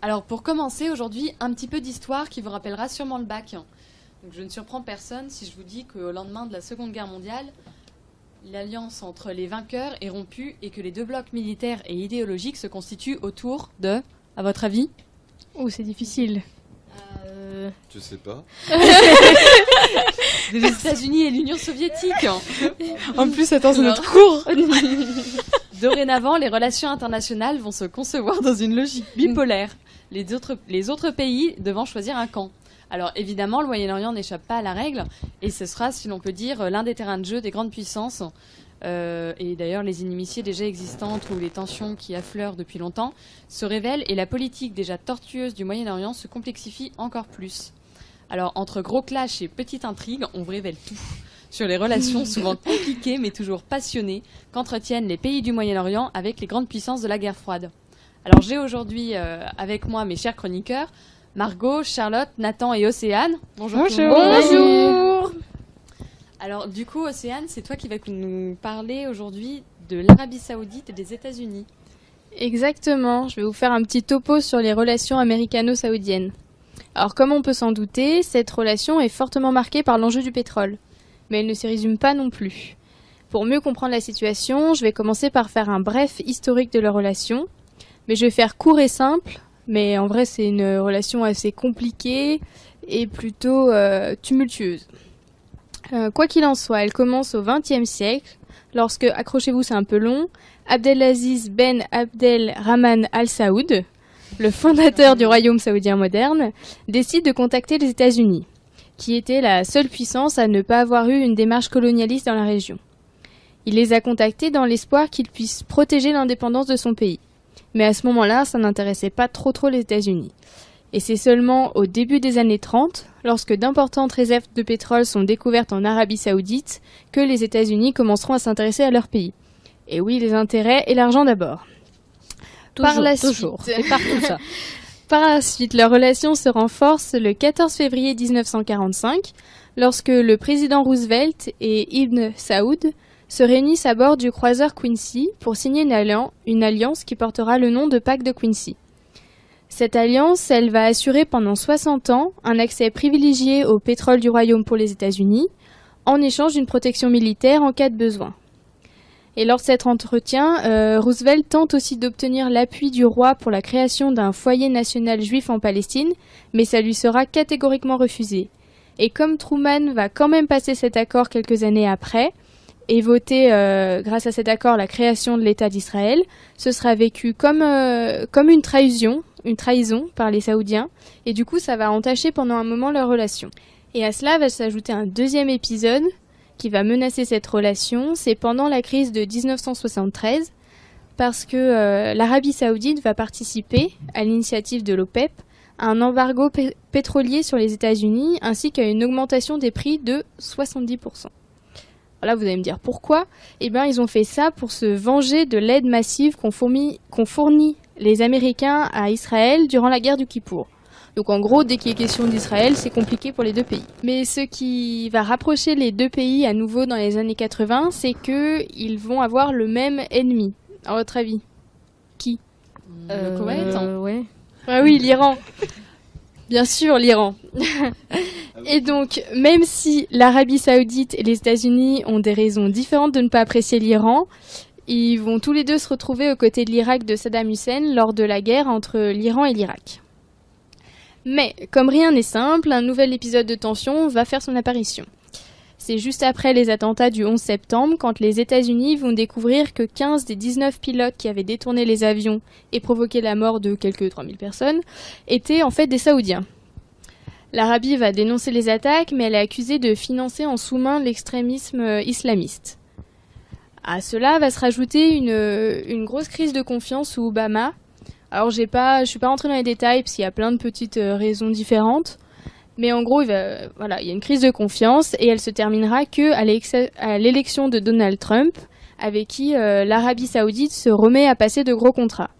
Alors pour commencer aujourd'hui, un petit peu d'histoire qui vous rappellera sûrement le bac. Donc, je ne surprends personne si je vous dis qu'au lendemain de la Seconde Guerre mondiale, l'alliance entre les vainqueurs est rompue et que les deux blocs militaires et idéologiques se constituent autour de, à votre avis? Oh, c'est difficile. Euh, Je sais pas. Les États-Unis et l'Union soviétique. En plus, attends, c'est notre cours. Dorénavant, les relations internationales vont se concevoir dans une logique bipolaire, les autres, les autres pays devant choisir un camp. Alors évidemment, le Moyen-Orient n'échappe pas à la règle, et ce sera, si l'on peut dire, l'un des terrains de jeu des grandes puissances. Euh, et d'ailleurs, les inimitiés déjà existantes ou les tensions qui affleurent depuis longtemps se révèlent, et la politique déjà tortueuse du Moyen-Orient se complexifie encore plus. Alors, entre gros clashs et petites intrigues, on vous révèle tout sur les relations souvent compliquées mais toujours passionnées qu'entretiennent les pays du Moyen-Orient avec les grandes puissances de la guerre froide. Alors j'ai aujourd'hui euh, avec moi mes chers chroniqueurs, Margot, Charlotte, Nathan et Océane. Bonjour. tout le monde. Bonjour. Alors du coup Océane, c'est toi qui vas nous parler aujourd'hui de l'Arabie Saoudite et des États-Unis. Exactement, je vais vous faire un petit topo sur les relations américano-saoudiennes. Alors comme on peut s'en douter, cette relation est fortement marquée par l'enjeu du pétrole. Mais elle ne se résume pas non plus. Pour mieux comprendre la situation, je vais commencer par faire un bref historique de leur relation. Mais je vais faire court et simple, mais en vrai c'est une relation assez compliquée et plutôt euh, tumultueuse. Euh, quoi qu'il en soit, elle commence au XXe siècle, lorsque, accrochez-vous c'est un peu long, Abdelaziz Ben Abdel Rahman Al Saoud, le fondateur du royaume saoudien moderne, décide de contacter les États-Unis, qui était la seule puissance à ne pas avoir eu une démarche colonialiste dans la région. Il les a contactés dans l'espoir qu'ils puissent protéger l'indépendance de son pays. Mais à ce moment-là, ça n'intéressait pas trop trop les États-Unis. Et c'est seulement au début des années 30, lorsque d'importantes réserves de pétrole sont découvertes en Arabie saoudite, que les États-Unis commenceront à s'intéresser à leur pays. Et oui, les intérêts et l'argent d'abord. Par la toujours. suite- C'est partout ça. Par la suite, leur relation se renforce le 14 février 1945, lorsque le président Roosevelt et Ibn Saoud se réunissent à bord du croiseur Quincy pour signer une alliance qui portera le nom de Pacte de Quincy. Cette alliance, elle va assurer pendant 60 ans un accès privilégié au pétrole du royaume pour les États-Unis, en échange d'une protection militaire en cas de besoin. Et lors de cet entretien, euh, Roosevelt tente aussi d'obtenir l'appui du roi pour la création d'un foyer national juif en Palestine, mais ça lui sera catégoriquement refusé. Et comme Truman va quand même passer cet accord quelques années après, et voter euh, grâce à cet accord la création de l'État d'Israël, ce sera vécu comme, euh, comme une trahison, une trahison par les Saoudiens, et du coup ça va entacher pendant un moment leur relation. Et à cela va s'ajouter un deuxième épisode qui va menacer cette relation, c'est pendant la crise de 1973, parce que euh, l'Arabie saoudite va participer, à l'initiative de l'OPEP, à un embargo pé- pétrolier sur les États-Unis, ainsi qu'à une augmentation des prix de 70%. Là, vous allez me dire pourquoi? Eh bien, ils ont fait ça pour se venger de l'aide massive qu'ont fourni, qu'ont fourni les Américains à Israël durant la guerre du Kippour. Donc en gros, dès qu'il est question d'Israël, c'est compliqué pour les deux pays. Mais ce qui va rapprocher les deux pays à nouveau dans les années 80, c'est que ils vont avoir le même ennemi. À votre avis le Koweït hein. Euh, ouais. Ah oui, l'Iran. Bien sûr, l'Iran. et donc, même si l'Arabie saoudite et les États-Unis ont des raisons différentes de ne pas apprécier l'Iran, ils vont tous les deux se retrouver aux côtés de l'Irak de Saddam Hussein lors de la guerre entre l'Iran et l'Irak. Mais, comme rien n'est simple, un nouvel épisode de tension va faire son apparition. C'est juste après les attentats du 11 septembre, quand les États-Unis vont découvrir que 15 des 19 pilotes qui avaient détourné les avions et provoqué la mort de quelques 3000 personnes étaient en fait des Saoudiens. L'Arabie va dénoncer les attaques, mais elle est accusée de financer en sous-main l'extrémisme islamiste. À cela va se rajouter une, euh, grosse crise de confiance sous Obama. Alors j'ai pas, je suis pas rentrée dans les détails parce qu'il y a plein de petites euh, raisons différentes. Mais en gros, il, il y a une crise de confiance et elle se terminera que à l'élection de Donald Trump, avec qui euh, l'Arabie Saoudite se remet à passer de gros contrats.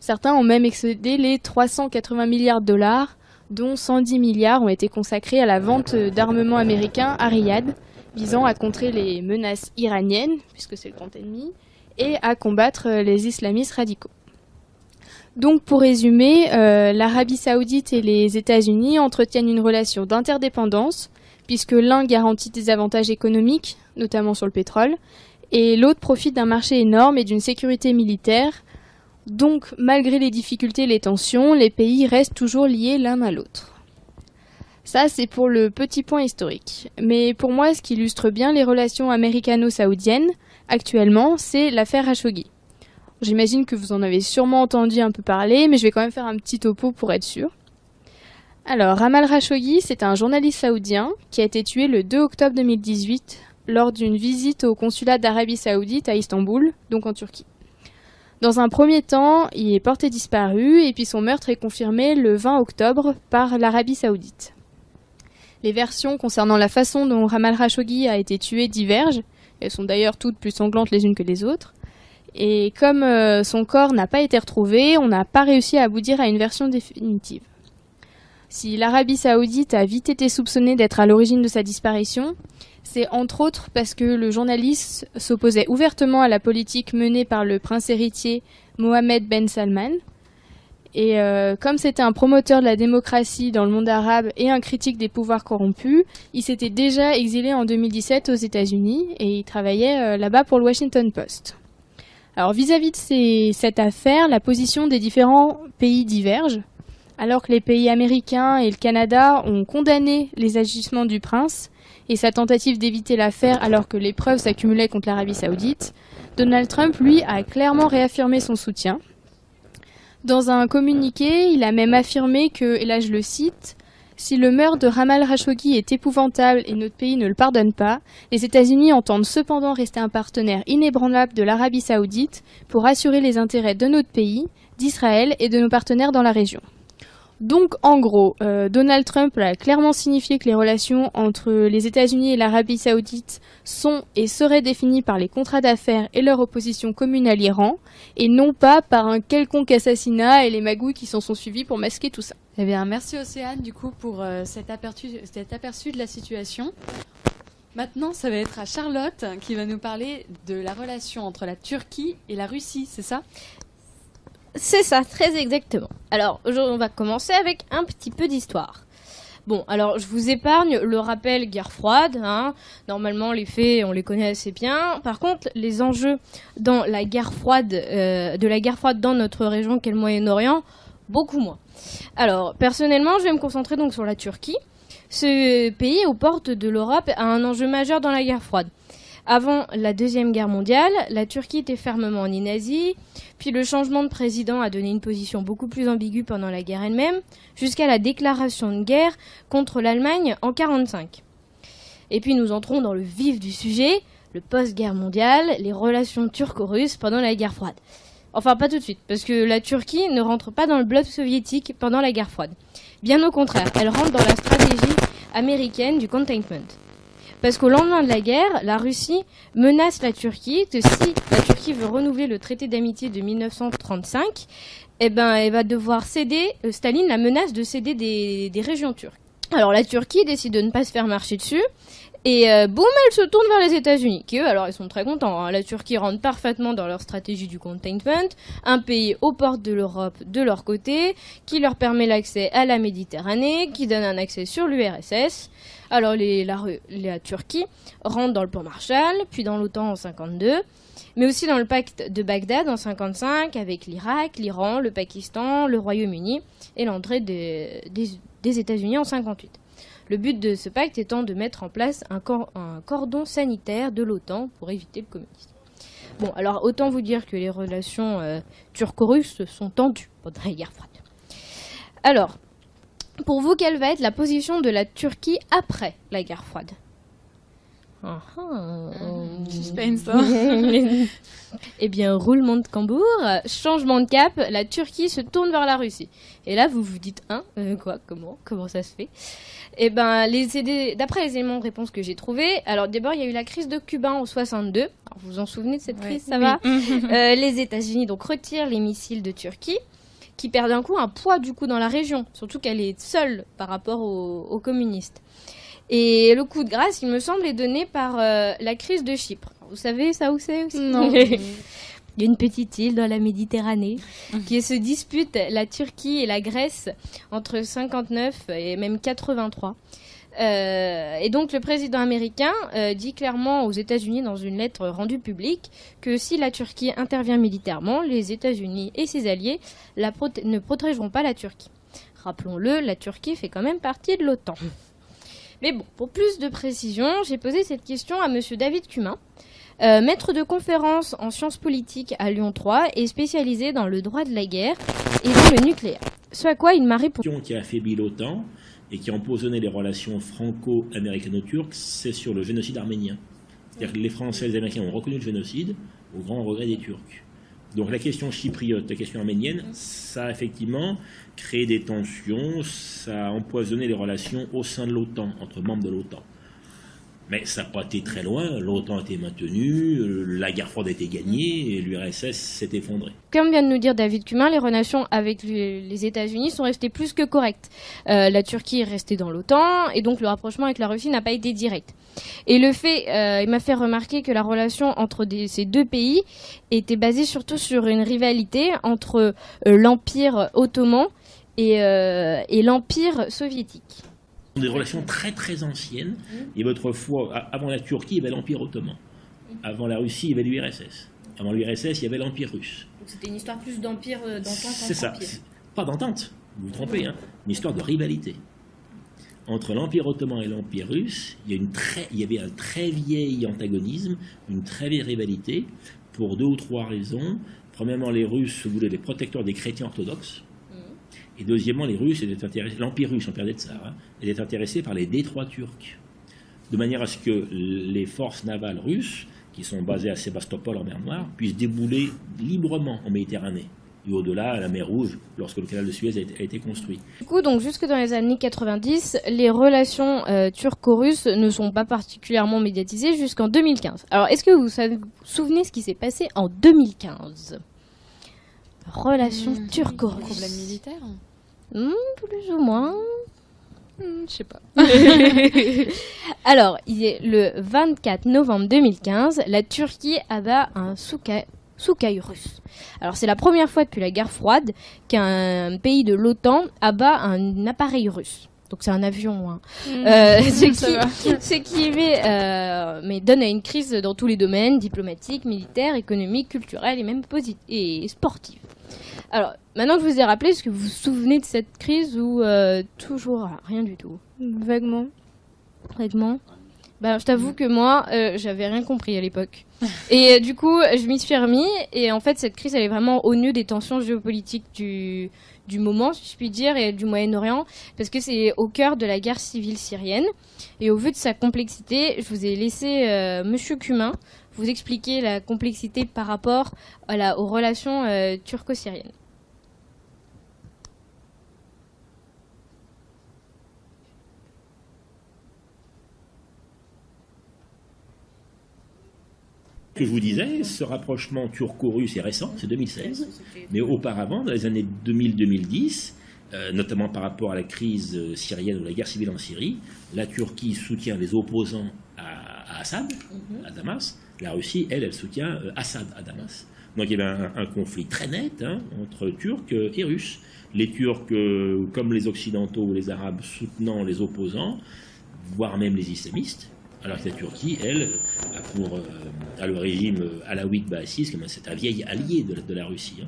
Certains ont même excédé les 380 milliards de dollars, dont 110 milliards ont été consacrés à la vente d'armements américains à Riyad, visant à contrer les menaces iraniennes, puisque c'est le grand ennemi, et à combattre les islamistes radicaux. Donc pour résumer, euh, l'Arabie saoudite et les États-Unis entretiennent une relation d'interdépendance, puisque l'un garantit des avantages économiques, notamment sur le pétrole, et l'autre profite d'un marché énorme et d'une sécurité militaire. Donc malgré les difficultés et les tensions, les pays restent toujours liés l'un à l'autre. Ça, c'est pour le petit point historique. Mais pour moi, ce qui illustre bien les relations américano-saoudiennes, actuellement, c'est l'affaire Khashoggi. J'imagine que vous en avez sûrement entendu un peu parler, mais je vais quand même faire un petit topo pour être sûr. Alors, Ramal Khashoggi, c'est un journaliste saoudien qui a été tué le 2 octobre 2018 lors d'une visite au consulat d'Arabie saoudite à Istanbul, donc en Turquie. Dans un premier temps, il est porté disparu et puis son meurtre est confirmé le 20 octobre par l'Arabie saoudite. Les versions concernant la façon dont Ramal Khashoggi a été tué divergent, elles sont d'ailleurs toutes plus sanglantes les unes que les autres. Et comme euh, son corps n'a pas été retrouvé, on n'a pas réussi à aboutir à une version définitive. Si l'Arabie saoudite a vite été soupçonnée d'être à l'origine de sa disparition, c'est entre autres parce que le journaliste s'opposait ouvertement à la politique menée par le prince héritier Mohamed Ben Salman. Et euh, comme c'était un promoteur de la démocratie dans le monde arabe et un critique des pouvoirs corrompus, il s'était déjà exilé en 2017 aux États-Unis et il travaillait euh, là-bas pour le Washington Post. Alors vis-à-vis de cette affaire, la position des différents pays diverge. Alors que les pays américains et le Canada ont condamné les agissements du prince et sa tentative d'éviter l'affaire alors que les preuves s'accumulaient contre l'Arabie saoudite, Donald Trump, lui, a clairement réaffirmé son soutien. Dans un communiqué, il a même affirmé que, et là je le cite, si le meurtre de Ramal Khashoggi est épouvantable et notre pays ne le pardonne pas, les États-Unis entendent cependant rester un partenaire inébranlable de l'Arabie saoudite pour assurer les intérêts de notre pays, d'Israël et de nos partenaires dans la région. Donc, en gros, euh, Donald Trump a clairement signifié que les relations entre les États-Unis et l'Arabie saoudite sont et seraient définies par les contrats d'affaires et leur opposition commune à l'Iran, et non pas par un quelconque assassinat et les magouilles qui s'en sont suivis pour masquer tout ça. Eh bien, merci Océane, du coup, pour euh, cet aperçu de la situation. Maintenant, ça va être à Charlotte qui va nous parler de la relation entre la Turquie et la Russie, c'est ça? C'est ça, très exactement. Alors, on va commencer avec un petit peu d'histoire. Bon, alors je vous épargne le rappel guerre froide. Hein. Normalement, les faits, on les connaît assez bien. Par contre, les enjeux dans la guerre froide, euh, de la guerre froide dans notre région qu'est le Moyen-Orient, beaucoup moins. Alors, personnellement, je vais me concentrer donc sur la Turquie. Ce pays aux portes de l'Europe a un enjeu majeur dans la guerre froide. Avant la Deuxième Guerre mondiale, la Turquie était fermement ni nazie, puis le changement de président a donné une position beaucoup plus ambiguë pendant la guerre elle-même, jusqu'à la déclaration de guerre contre l'Allemagne en 1945. Et puis nous entrons dans le vif du sujet, le post-guerre mondiale, les relations turco-russes pendant la guerre froide. Enfin, pas tout de suite, parce que la Turquie ne rentre pas dans le bloc soviétique pendant la guerre froide. Bien au contraire, elle rentre dans la stratégie américaine du containment. Parce qu'au lendemain de la guerre, la Russie menace la Turquie que si la Turquie veut renouveler le traité d'amitié de 1935, eh ben, elle va devoir céder, euh, Staline la menace de céder des, régions turques. Alors la Turquie décide de ne pas se faire marcher dessus et euh, boum, elle se tourne vers les États-Unis, qui eux, alors ils sont très contents. Hein. La Turquie rentre parfaitement dans leur stratégie du containment, un pays aux portes de l'Europe de leur côté, qui leur permet l'accès à la Méditerranée, qui donne un accès sur l'URSS. Alors la, Turquie rentre dans le plan Marshall, puis dans l'OTAN en 52, mais aussi dans le pacte de Bagdad en 55 avec l'Irak, l'Iran, le Pakistan, le Royaume-Uni et l'entrée des États-Unis en 58. Le but de ce pacte étant de mettre en place un, cordon sanitaire de l'OTAN pour éviter le communisme. Bon, alors autant vous dire que les relations euh, turco-russes sont tendues pendant la guerre froide. Alors, pour vous, quelle va être la position de la Turquie après la guerre froide ah, ah. Suspense. Hein. eh bien, roulement de tambour, changement de cap, la Turquie se tourne vers la Russie. Et là, vous vous dites, hein, euh, quoi, comment, comment ça se fait? Eh ben, d'après les éléments de réponse que j'ai trouvés, alors d'abord, il y a eu la crise de Cuba en 62. Alors, vous vous en souvenez de cette crise, ça va? Euh, Les États-Unis donc retirent les missiles de Turquie qui perd d'un coup un poids du coup dans la région, surtout qu'elle est seule par rapport aux, aux communistes. Et le coup de grâce, il me semble, est donné par euh, la crise de Chypre. Vous savez ça où c'est aussi Non. Il y a une petite île dans la Méditerranée qui se dispute la Turquie et la Grèce entre 59 et même 83. Euh, et donc le président américain euh, dit clairement aux États-Unis dans une lettre rendue publique que si la Turquie intervient militairement, les États-Unis et ses alliés ne protégeront pas la Turquie. Rappelons-le, la Turquie fait quand même partie de l'OTAN. Mais bon, pour plus de précision, j'ai posé cette question à Monsieur David Cumin, euh, maître de conférence en sciences politiques à Lyon 3 et spécialisé dans le droit de la guerre et dans le nucléaire. Ce à quoi il m'a répondu. Et qui a empoisonné les relations franco-américano-turques, c'est sur le génocide arménien. C'est-à-dire que les Français et les Américains ont reconnu le génocide au grand regret des Turcs. Donc la question chypriote, la question arménienne, ça a effectivement créé des tensions, ça a empoisonné les relations au sein de l'OTAN, entre membres de l'OTAN. Mais ça n'a pas été très loin, l'OTAN a été maintenue, euh, la guerre froide a été gagnée et l'URSS s'est effondrée. Comme vient de nous dire David Cumin, les relations avec les États-Unis sont restées plus que correctes. Euh, la Turquie est restée dans l'OTAN et donc le rapprochement avec la Russie n'a pas été direct. Et le fait, euh, il m'a fait remarquer que la relation entre ces deux pays était basée surtout sur une rivalité entre l'Empire ottoman et l'Empire soviétique. Sont des relations très très anciennes. Et autrefois, a- avant la Turquie, il y avait l'Empire ottoman. Avant la Russie, il y avait l'URSS. Avant l'URSS, il y avait l'Empire russe. C'était une histoire plus d'empire euh, C'est ça. Pas d'entente, vous vous trompez, hein. une histoire de rivalité. Entre l'Empire ottoman et l'Empire russe, il y, a une très, il y avait un très vieil antagonisme, une très vieille rivalité, pour deux ou trois raisons. Premièrement, les Russes voulaient les protecteurs des chrétiens orthodoxes. Et deuxièmement, les Russes l'Empire russe, Empire des Tsars, hein, était intéressé par les détroits turcs. De manière à ce que les forces navales russes, qui sont basées à Sébastopol en mer Noire, puissent débouler librement en Méditerranée. Et au-delà, à la mer Rouge, lorsque le canal de Suez a été, construit. Du coup, donc jusque dans les années 90, les relations euh, turco-russes ne sont pas particulièrement médiatisées jusqu'en 2015. Alors, est-ce que vous vous souvenez ce qui s'est passé en 2015 Relations Problème turco-russes. militaire Hmm, plus ou moins. Hmm, Je sais pas. Alors, il est le 24 novembre 2015, la Turquie abat un Sukhoi Sukhoi russe. Alors, c'est la première fois depuis la guerre froide qu'un pays de l'OTAN abat un appareil russe. Donc, c'est un avion. hein. Euh, ce, ça qui, met, euh, mais donne à une crise dans tous les domaines, diplomatiques, militaires, économiques, culturels et même et. Alors, maintenant que je vous ai rappelé, est-ce que vous vous souvenez de cette crise ou euh, toujours rien du tout? Vaguement. Vaguement? Ben, je t'avoue que moi, euh, j'avais rien compris à l'époque. Et euh, du coup, je m'y suis remis. Et en fait, cette crise, elle est vraiment au nœud des tensions géopolitiques du, du moment, si je puis dire, et du Moyen-Orient, parce que c'est au cœur de la guerre civile syrienne. Et au vu de sa complexité, je vous ai laissé euh, Monsieur Cumin vous expliquer la complexité par rapport à la, aux relations euh, turco-syriennes. que je vous disais, ce rapprochement turco-russe est récent, c'est 2016, mais auparavant, dans les années 2000-2010, euh, notamment par rapport à la crise euh, syrienne ou la guerre civile en Syrie, la Turquie soutient les opposants à, à Assad, à Damas, la Russie, elle, elle soutient euh, Assad à Damas. Donc il y un, un conflit très net hein, entre Turcs euh, et Russes. Les Turcs, euh, comme les Occidentaux ou les Arabes, soutenant les opposants, voire même les islamistes, alors que la Turquie, elle, a pour euh, le régime euh, alaouite baassiste, c'est un vieil allié de, la- Russie. hein.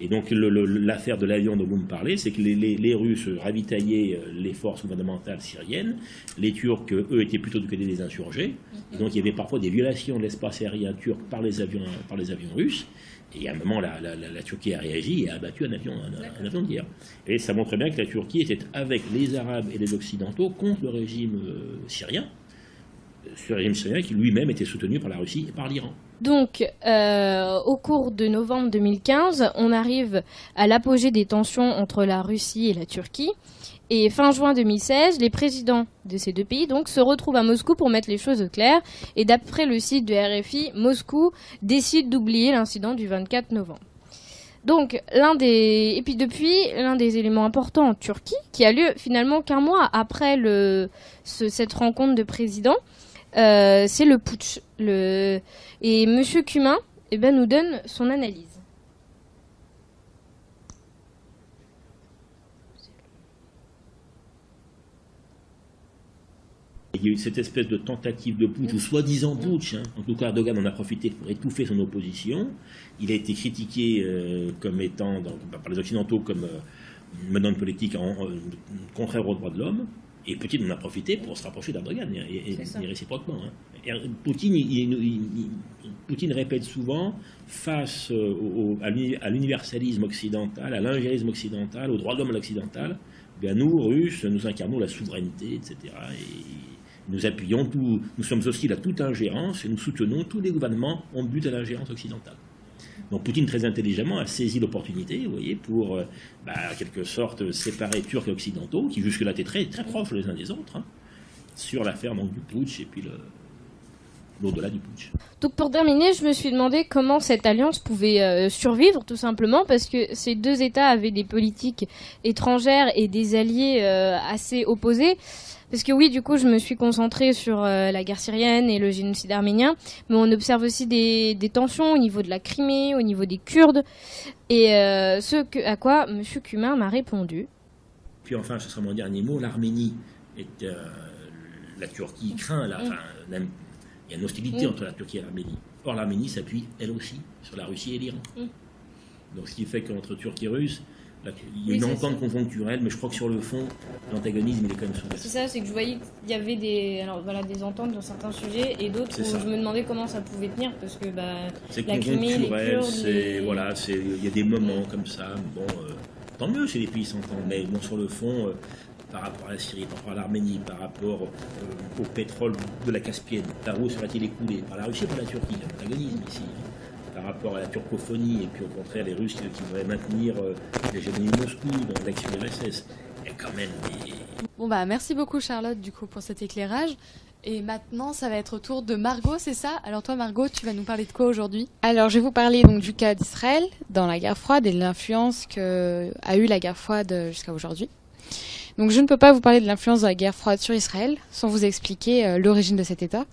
Et donc l'affaire de l'avion dont vous me parlez, c'est que les, Russes ravitaillaient euh, les forces gouvernementales syriennes, les Turcs, eux, étaient plutôt du côté des insurgés, et donc il y avait parfois des violations de l'espace aérien turc par les avions, par les avions russes. Et à un moment, la, Turquie a réagi et a abattu un avion, un, avion de guerre. Et ça montre bien que la Turquie était avec les Arabes et les Occidentaux contre le régime euh, syrien, ce régime syrien qui lui-même était soutenu par la Russie et par l'Iran. Donc, euh, au cours de novembre 2015, on arrive à l'apogée des tensions entre la Russie et la Turquie. Et fin juin 2016, les présidents de ces deux pays donc se retrouvent à Moscou pour mettre les choses au clair. Et d'après le site de RFI, Moscou décide d'oublier l'incident du 24 novembre. Donc, l'un des. Et puis depuis, l'un des éléments importants en Turquie, qui a lieu finalement qu'un mois après le... ce- cette rencontre de présidents, euh, c'est le putsch. Le... Et Monsieur Cumin eh ben, nous donne son analyse. Il y a eu cette espèce de tentative de putsch, ou soi-disant putsch. hein. En tout cas, Erdogan en a profité pour étouffer son opposition. Il a été critiqué euh, comme étant, dans- par les Occidentaux, comme euh, menant une politique en- contraire aux droits de l'homme. Et Poutine en a profité pour se rapprocher d'Erdogan, et, et- et- réciproquement. hein. Er- Poutine, il- il- il- il- Poutine répète souvent, face euh, au- au- à l'uni- à l'universalisme occidental, à l'ingérisme occidental, aux droits de l'homme occidental, bien nous, Russes, nous incarnons la souveraineté, etc. Et nous appuyons tout, nous sommes hostiles à toute ingérence et nous soutenons tous les gouvernements en but à l'ingérence occidentale. Donc Poutine, très intelligemment, a saisi l'opportunité, voyez, pour, euh, bah, quelque sorte, séparer Turcs et Occidentaux, qui jusque-là étaient très, très proches les uns des autres, hein, sur l'affaire du putsch et puis l'au-delà du putsch. Donc pour terminer, je me suis demandé comment cette alliance pouvait euh, survivre, tout simplement, parce que ces deux États avaient des politiques étrangères et des alliés euh, assez opposés. Parce que oui, du coup, je me suis concentrée sur euh, la guerre syrienne et le génocide arménien, mais on observe aussi des, des tensions au niveau de la Crimée, au niveau des Kurdes, et euh, ce que, à quoi M. Cumin m'a répondu. Puis enfin, ce sera mon dernier mot, l'Arménie est euh, la Turquie craint, la, enfin, la- il y a une hostilité Mm. entre la Turquie et l'Arménie. Or, l'Arménie s'appuie, elle aussi, sur la Russie et l'Iran. Mm. Donc, ce qui fait qu'entre Turcs et Russes, là, il y a une entente conjoncturelle, mais je crois que sur le fond, l'antagonisme, il est quand même souvent. C'est ça, c'est que je voyais qu'il y avait des, alors, voilà, des ententes dans certains sujets et d'autres où ça. je me demandais comment ça pouvait tenir parce que bah, C'est conjoncturel, c'est voilà, c'est il y a des moments comme ça. Bon, euh, tant mieux si les pays s'entendent, mais bon sur le fond, euh, par rapport à la Syrie, par rapport à l'Arménie, par rapport euh, au pétrole de la Caspienne, par où serait-il écoulé Par la Russie ou par la Turquie l'antagonisme ici. Rapport à la turcophonie, et puis au contraire les Russes qui, voudraient maintenir euh, l'hégémonie de Moscou dans l'ex-URSS. Il y a quand même des, Bon bah merci beaucoup Charlotte du coup pour cet éclairage. Et maintenant ça va être au tour de Margot, c'est ça? Alors toi Margot, tu vas nous parler de quoi aujourd'hui? Alors, je vais vous parler donc du cas d'Israël dans la guerre froide et de l'influence que a eu la guerre froide euh, jusqu'à aujourd'hui. Donc, je ne peux pas vous parler de l'influence de la guerre froide sur Israël sans vous expliquer euh, l'origine de cet État.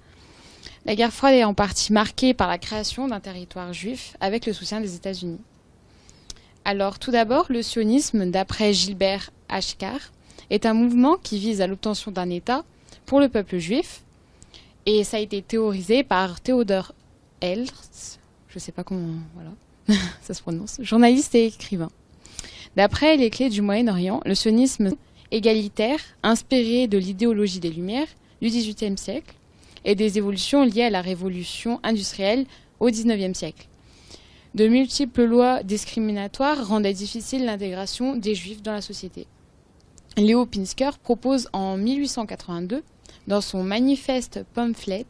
La guerre froide est en partie marquée par la création d'un territoire juif avec le soutien des États-Unis. Alors, tout d'abord, le sionisme, d'après Gilbert Ashkar, est un mouvement qui vise à l'obtention d'un État pour le peuple juif, et ça a été théorisé par Theodor Herzl, je sais pas comment, voilà, ça se prononce, journaliste et écrivain. D'après les clés du Moyen-Orient, le sionisme égalitaire, inspiré de l'idéologie des Lumières du XVIIIe siècle et des évolutions liées à la révolution industrielle au XIXe siècle. De multiples lois discriminatoires rendaient difficile l'intégration des Juifs dans la société. Léo Pinsker propose en 1882, dans son manifeste pamphlet,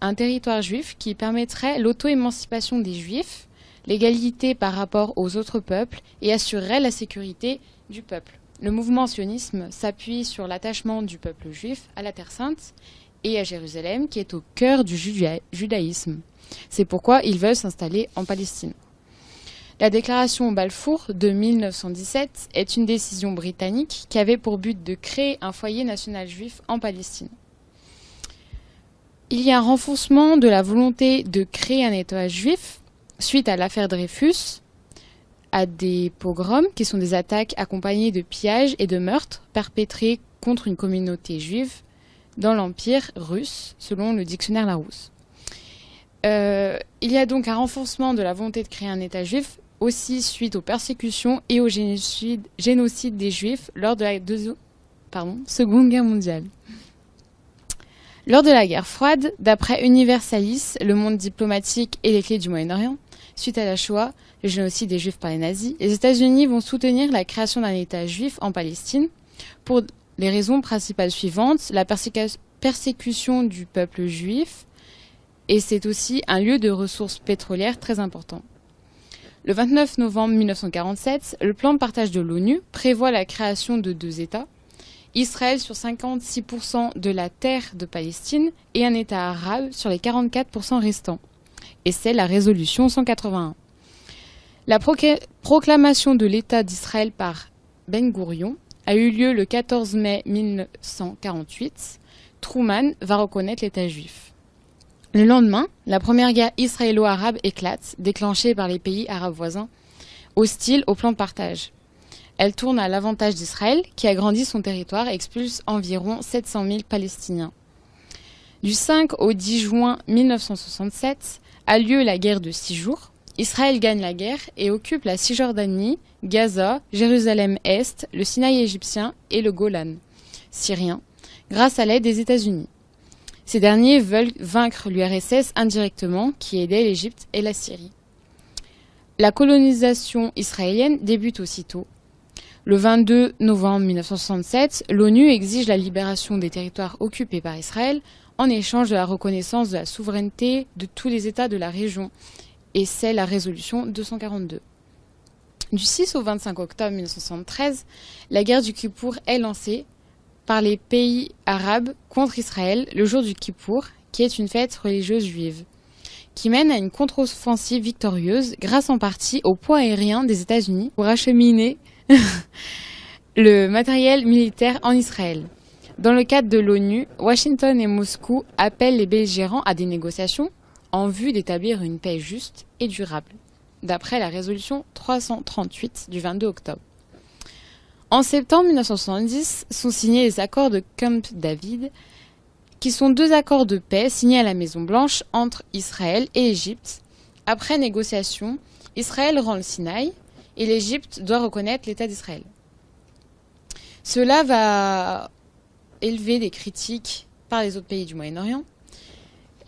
un territoire juif qui permettrait l'auto-émancipation des Juifs, l'égalité par rapport aux autres peuples et assurerait la sécurité du peuple. Le mouvement sionisme s'appuie sur l'attachement du peuple juif à la Terre sainte et à Jérusalem, qui est au cœur du juda- judaïsme. C'est pourquoi ils veulent s'installer en Palestine. La déclaration Balfour de 1917 est une décision britannique qui avait pour but de créer un foyer national juif en Palestine. Il y a un renforcement de la volonté de créer un État juif suite à l'affaire Dreyfus, à des pogroms qui sont des attaques accompagnées de pillages et de meurtres perpétrés contre une communauté juive dans l'Empire russe, selon le dictionnaire Larousse. Euh, il y a donc un renforcement de la volonté de créer un État juif aussi suite aux persécutions et au génocide, des Juifs lors de la Seconde Guerre mondiale. Lors de la guerre froide, d'après Universalis, le monde diplomatique et les clés du Moyen-Orient, suite à la Shoah, le génocide des Juifs par les nazis, les États-Unis vont soutenir la création d'un État juif en Palestine pour les raisons principales suivantes la persécution du peuple juif, et c'est aussi un lieu de ressources pétrolières très important. Le 29 novembre 1947, le plan de partage de l'ONU prévoit la création de deux États, Israël sur 56% de la terre de Palestine et un État arabe sur les 44% restants. Et c'est la résolution 181. La proclamation de l'État d'Israël par Ben Gurion a eu lieu le 14 mai 1948. Truman va reconnaître l'État juif. Le lendemain, la première guerre israélo-arabe éclate, déclenchée par les pays arabes voisins, hostiles au plan de partage. Elle tourne à l'avantage d'Israël, qui agrandit son territoire et expulse environ 700 000 Palestiniens. Du 5 au 10 juin 1967 a lieu la guerre de six jours. Israël gagne la guerre et occupe la Cisjordanie, Gaza, Jérusalem-Est, le Sinaï égyptien et le Golan syrien, grâce à l'aide des États-Unis. Ces derniers veulent vaincre l'URSS indirectement, qui aidait l'Égypte et la Syrie. La colonisation israélienne débute aussitôt. Le 22 novembre 1967, l'ONU exige la libération des territoires occupés par Israël en échange de la reconnaissance de la souveraineté de tous les États de la région, et c'est la résolution 242. Du 6 au 25 octobre 1973, la guerre du Kippour est lancée par les pays arabes contre Israël le jour du Kippour, qui est une fête religieuse juive, qui mène à une contre-offensive victorieuse grâce en partie au poids aérien des États-Unis pour acheminer le matériel militaire en Israël. Dans le cadre de l'ONU, Washington et Moscou appellent les belligérants à des négociations en vue d'établir une paix juste et durable, d'après la résolution 338 du 22 octobre. En septembre 1970 sont signés les accords de Camp David, qui sont deux accords de paix signés à la Maison Blanche entre Israël et l'Égypte. Après négociation, Israël rend le Sinaï et l'Égypte doit reconnaître l'État d'Israël. Cela va élevé des critiques par les autres pays du Moyen-Orient.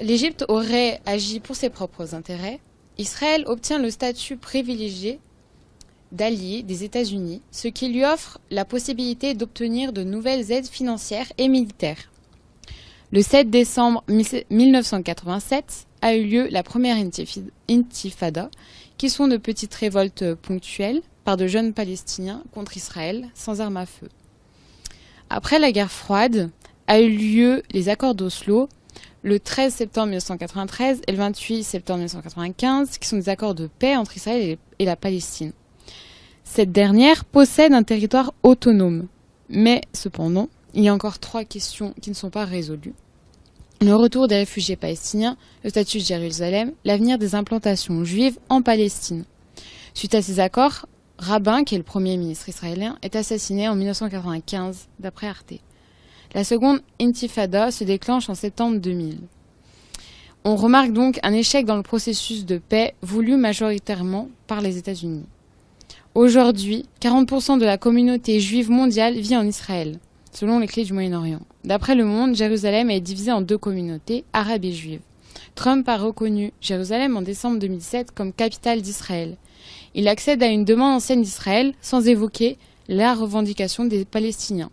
L'Égypte aurait agi pour ses propres intérêts. Israël obtient le statut privilégié d'allié des États-Unis, ce qui lui offre la possibilité d'obtenir de nouvelles aides financières et militaires. Le 7 décembre 1987 a eu lieu la première intifada, qui sont de petites révoltes ponctuelles par de jeunes Palestiniens contre Israël sans armes à feu. Après la guerre froide, a eu lieu les accords d'Oslo le 13 septembre 1993 et le 28 septembre 1995, qui sont des accords de paix entre Israël et la Palestine. Cette dernière possède un territoire autonome. Mais cependant, il y a encore trois questions qui ne sont pas résolues. Le retour des réfugiés palestiniens, le statut de Jérusalem, l'avenir des implantations juives en Palestine. Suite à ces accords, Rabin, qui est le premier ministre israélien, est assassiné en 1995, d'après Arte. La seconde intifada se déclenche en septembre 2000. On remarque donc un échec dans le processus de paix voulu majoritairement par les États-Unis. Aujourd'hui, 40% de la communauté juive mondiale vit en Israël, selon les clés du Moyen-Orient. D'après le monde, Jérusalem est divisée en deux communautés, arabes et juives. Trump a reconnu Jérusalem en décembre 2007 comme capitale d'Israël il accède à une demande ancienne d'Israël sans évoquer la revendication des Palestiniens.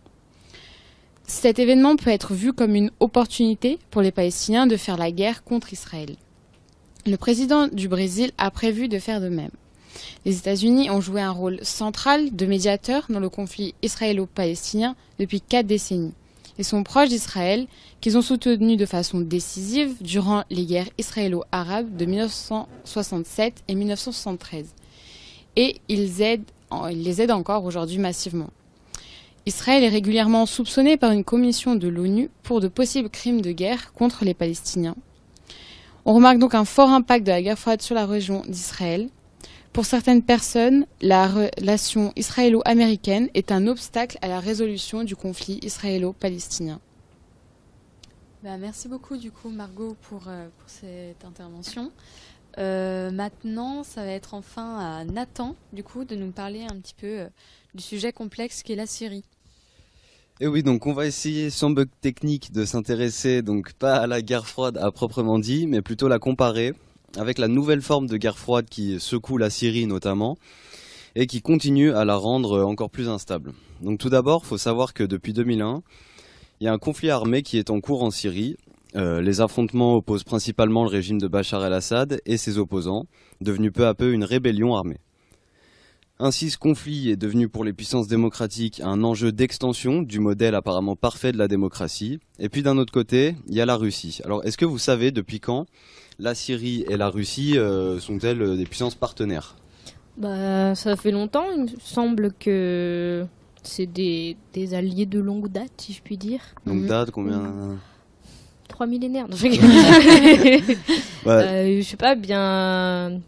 Cet événement peut être vu comme une opportunité pour les Palestiniens de faire la guerre contre Israël. Le président du Brésil a prévu de faire de même. Les États-Unis ont joué un rôle central de médiateur dans le conflit israélo-palestinien depuis quatre décennies et sont proches d'Israël, qu'ils ont soutenu de façon décisive durant les guerres israélo-arabes de 1967 et 1973 et ils, les aident encore aujourd'hui massivement. Israël est régulièrement soupçonné par une commission de l'ONU pour de possibles crimes de guerre contre les Palestiniens. On remarque donc un fort impact de la guerre froide sur la région d'Israël. Pour certaines personnes, la relation israélo-américaine est un obstacle à la résolution du conflit israélo-palestinien. Bah, merci beaucoup du coup Margot pour, euh, pour cette intervention. Euh, maintenant, ça va être enfin à Nathan, du coup, de nous parler un petit peu euh, du sujet complexe qu'est la Syrie. Et eh oui, donc on va essayer sans bug technique de s'intéresser donc pas à la guerre froide à proprement dit, mais plutôt la comparer avec la nouvelle forme de guerre froide qui secoue la Syrie notamment et qui continue à la rendre encore plus instable. Donc tout d'abord, il faut savoir que depuis 2001, il y a un conflit armé qui est en cours en Syrie euh, les affrontements opposent principalement le régime de Bachar el-Assad et ses opposants, devenu peu à peu une rébellion armée. Ainsi, ce conflit est devenu pour les puissances démocratiques un enjeu d'extension du modèle apparemment parfait de la démocratie. Et puis d'un autre côté, il y a la Russie. Alors, est-ce que vous savez depuis quand la Syrie et la Russie euh, sont-elles des puissances partenaires? Bah, ça fait longtemps. Il me semble que c'est des, des alliés de longue date, si je puis dire. Donc Mhm. date, combien? Trois millénaires. Non, je. Ouais. Euh, je sais pas, bien,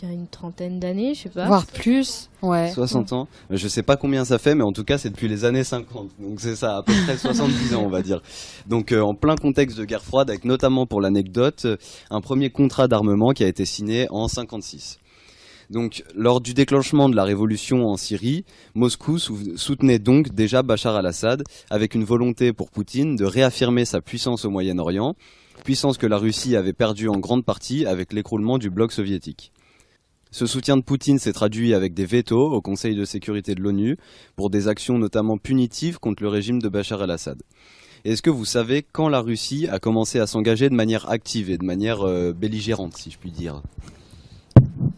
bien une trentaine d'années, je sais pas. Voire plus. Ouais. 60 ans. Je sais pas combien ça fait, mais en tout cas, c'est depuis les années 50. Donc c'est ça, à peu près 70 ans, on va dire. Donc euh, en plein contexte de guerre froide, avec notamment pour l'anecdote, euh, un premier contrat d'armement qui a été signé en 56. Donc lors du déclenchement de la révolution en Syrie, Moscou sou- soutenait donc déjà Bachar al-Assad avec une volonté pour Poutine de réaffirmer sa puissance au Moyen-Orient, puissance que la Russie avait perdue en grande partie avec l'écroulement du bloc soviétique. Ce soutien de Poutine s'est traduit avec des vétos au Conseil de sécurité de l'ONU pour des actions notamment punitives contre le régime de Bachar el-Assad. Est-ce que vous savez quand la Russie a commencé à s'engager de manière active et de manière euh, belligérante, si je puis dire?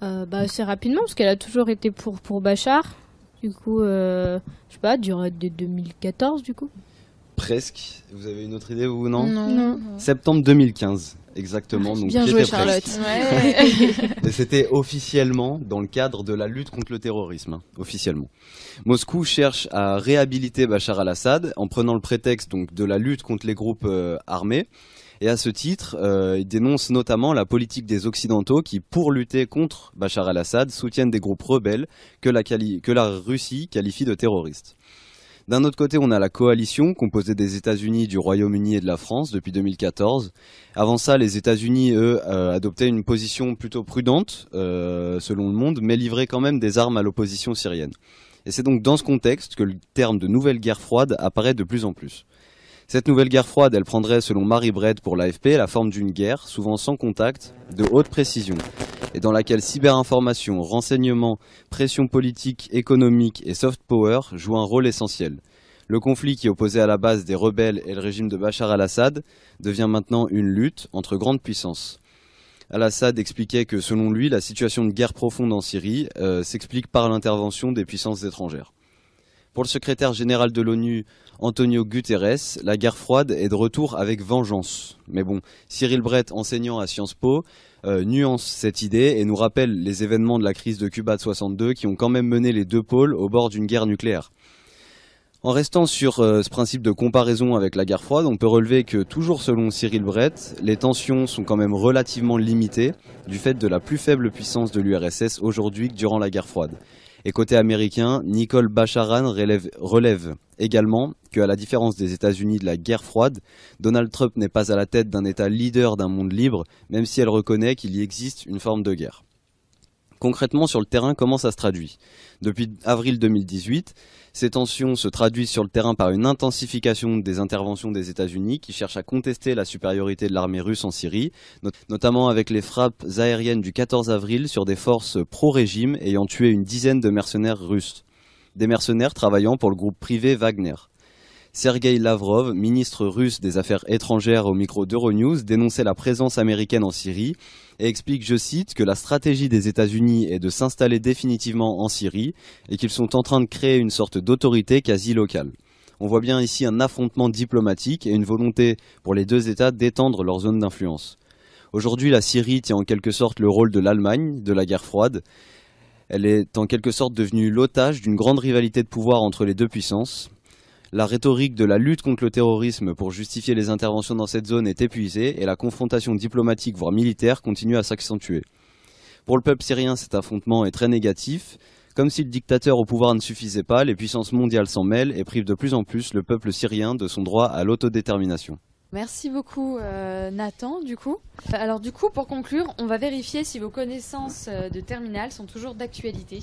Euh, bah, assez rapidement, parce qu'elle a toujours été pour, pour Bachar. Du coup, euh, je sais pas, durant de 2014, du coup. Presque. Vous avez une autre idée, vous non? Non. Septembre 2015, exactement. donc Bien j'étais joué, Charlotte. presque. Et c'était officiellement dans le cadre de la lutte contre le terrorisme, hein, officiellement. Moscou cherche à réhabiliter Bachar al-Assad en prenant le prétexte donc de la lutte contre les groupes euh, armés. Et à ce titre, euh, il dénonce notamment la politique des Occidentaux qui, pour lutter contre Bachar al-Assad, soutiennent des groupes rebelles que la, quali- que la Russie qualifie de terroristes. D'un autre côté, on a la coalition composée des États-Unis, du Royaume-Uni et de la France depuis 2014. Avant ça, les États-Unis, eux, euh, adoptaient une position plutôt prudente, euh, selon le monde, mais livraient quand même des armes à l'opposition syrienne. Et c'est donc dans ce contexte que le terme de nouvelle guerre froide apparaît de plus en plus. Cette nouvelle guerre froide, elle prendrait, selon Marie Brett pour l'AFP, la forme d'une guerre, souvent sans contact, de haute précision, et dans laquelle cyberinformation, renseignement, pression politique, économique et soft power jouent un rôle essentiel. Le conflit qui opposait à la base des rebelles et le régime de Bachar al-Assad devient maintenant une lutte entre grandes puissances. Al-Assad expliquait que selon lui, la situation de guerre profonde en Syrie euh, s'explique par l'intervention des puissances étrangères. Pour le secrétaire général de l'ONU, Antonio Guterres, la guerre froide est de retour avec vengeance. Mais bon, Cyril Brett, enseignant à Sciences Po, euh, nuance cette idée et nous rappelle les événements de la crise de Cuba de 62 qui ont quand même mené les deux pôles au bord d'une guerre nucléaire. En restant sur euh, ce principe de comparaison avec la guerre froide, on peut relever que, toujours selon Cyril Brett, les tensions sont quand même relativement limitées du fait de la plus faible puissance de l'URSS aujourd'hui que durant la guerre froide. Et côté américain, Nicole Bacharan relève, également qu'à la différence des États-Unis de la guerre froide, Donald Trump n'est pas à la tête d'un État leader d'un monde libre, même si elle reconnaît qu'il y existe une forme de guerre. Concrètement, sur le terrain, comment ça se traduit? Depuis avril 2018, ces tensions se traduisent sur le terrain par une intensification des interventions des États-Unis qui cherchent à contester la supériorité de l'armée russe en Syrie, not- notamment avec les frappes aériennes du 14 avril sur des forces pro-régime ayant tué une dizaine de mercenaires russes. Des mercenaires travaillant pour le groupe privé Wagner. Sergei Lavrov, ministre russe des Affaires étrangères au micro d'Euronews, dénonçait la présence américaine en Syrie et explique, je cite, que la stratégie des États-Unis est de s'installer définitivement en Syrie et qu'ils sont en train de créer une sorte d'autorité quasi locale. On voit bien ici un affrontement diplomatique et une volonté pour les deux États d'étendre leur zone d'influence. Aujourd'hui, la Syrie tient en quelque sorte le rôle de l'Allemagne de la guerre froide. Elle est en quelque sorte devenue l'otage d'une grande rivalité de pouvoir entre les deux puissances. La rhétorique de la lutte contre le terrorisme pour justifier les interventions dans cette zone est épuisée et la confrontation diplomatique voire militaire continue à s'accentuer. Pour le peuple syrien, cet affrontement est très négatif. Comme si le dictateur au pouvoir ne suffisait pas, les puissances mondiales s'en mêlent et privent de plus en plus le peuple syrien de son droit à l'autodétermination. Merci beaucoup euh, Nathan du coup. Alors du coup pour conclure, on va vérifier si vos connaissances euh, de terminale sont toujours d'actualité.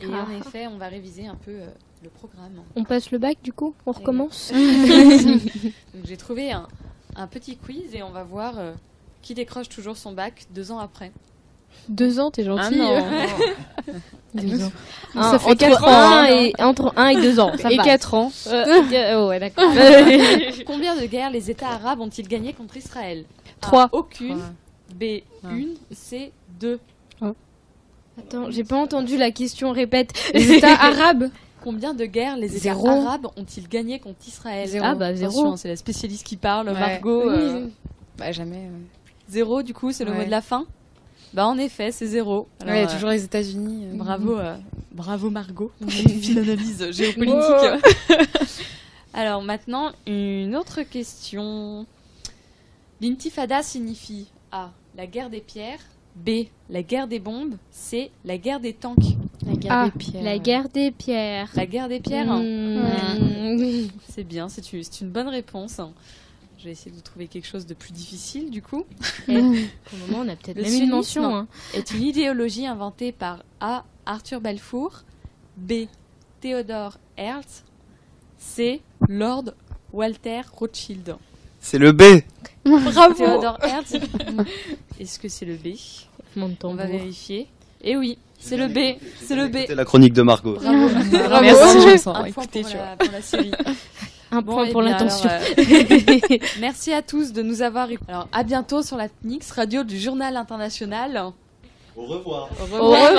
Et Ah. en effet, on va réviser un peu euh, le programme. On passe le bac, du coup On recommence Donc j'ai trouvé un, un petit quiz et on va voir euh, qui décroche toujours son bac deux ans après. Deux ans, t'es gentil. Deux ans. Ça Un- fait entre quatre ans, un et, entre 1 et 2 ans. Ça Et. 4 ans. Euh, oh, ouais, d'accord. Combien de guerres les États arabes ont-ils gagné contre Israël? A, Trois. Aucune. B. Une. C. Deux. Attends, j'ai pas entendu la question, répète. Les États arabes Combien de guerres les États Zéro. arabes ont-ils gagné contre Israël Zéro. Ah bah zéro. Attention, c'est la spécialiste qui parle, Ouais. Margot. Oui. euh, Bah jamais. ouais. Zéro, du coup, c'est le mot de la fin? Bah en effet, c'est zéro. Alors, Ouais, euh, toujours les États-Unis. euh. Bravo, euh, bravo Margot. Fine analyse géopolitique. Alors maintenant, une autre question. L'intifada signifie A. La guerre des pierres. B. La guerre des bombes. C. La guerre des tanks. La guerre Ah, des pierres. La guerre des pierres. La guerre des pierres. Mmh. C'est bien, c'est une, une bonne réponse. Je vais essayer de vous trouver quelque chose de plus difficile du coup. Pour le moment, on a peut-être Le même une mention. hein. Est une idéologie inventée par A. Arthur Balfour. B. Theodore Herzl. C. Lord Walter Rothschild. C'est le B Bravo Theodore Herzl. Est-ce que c'est le B? Mon On va vérifier. Et oui, c'est le B. C'est le B. C'était la chronique de Margot. Bravo. Bravo. Merci, Merci. Un point pour la, pour la série. Un Bon, point eh pour alors, euh, merci à tous de nous avoir eu. Alors, à bientôt sur la Nix Radio du Journal International. Au revoir. Au revoir.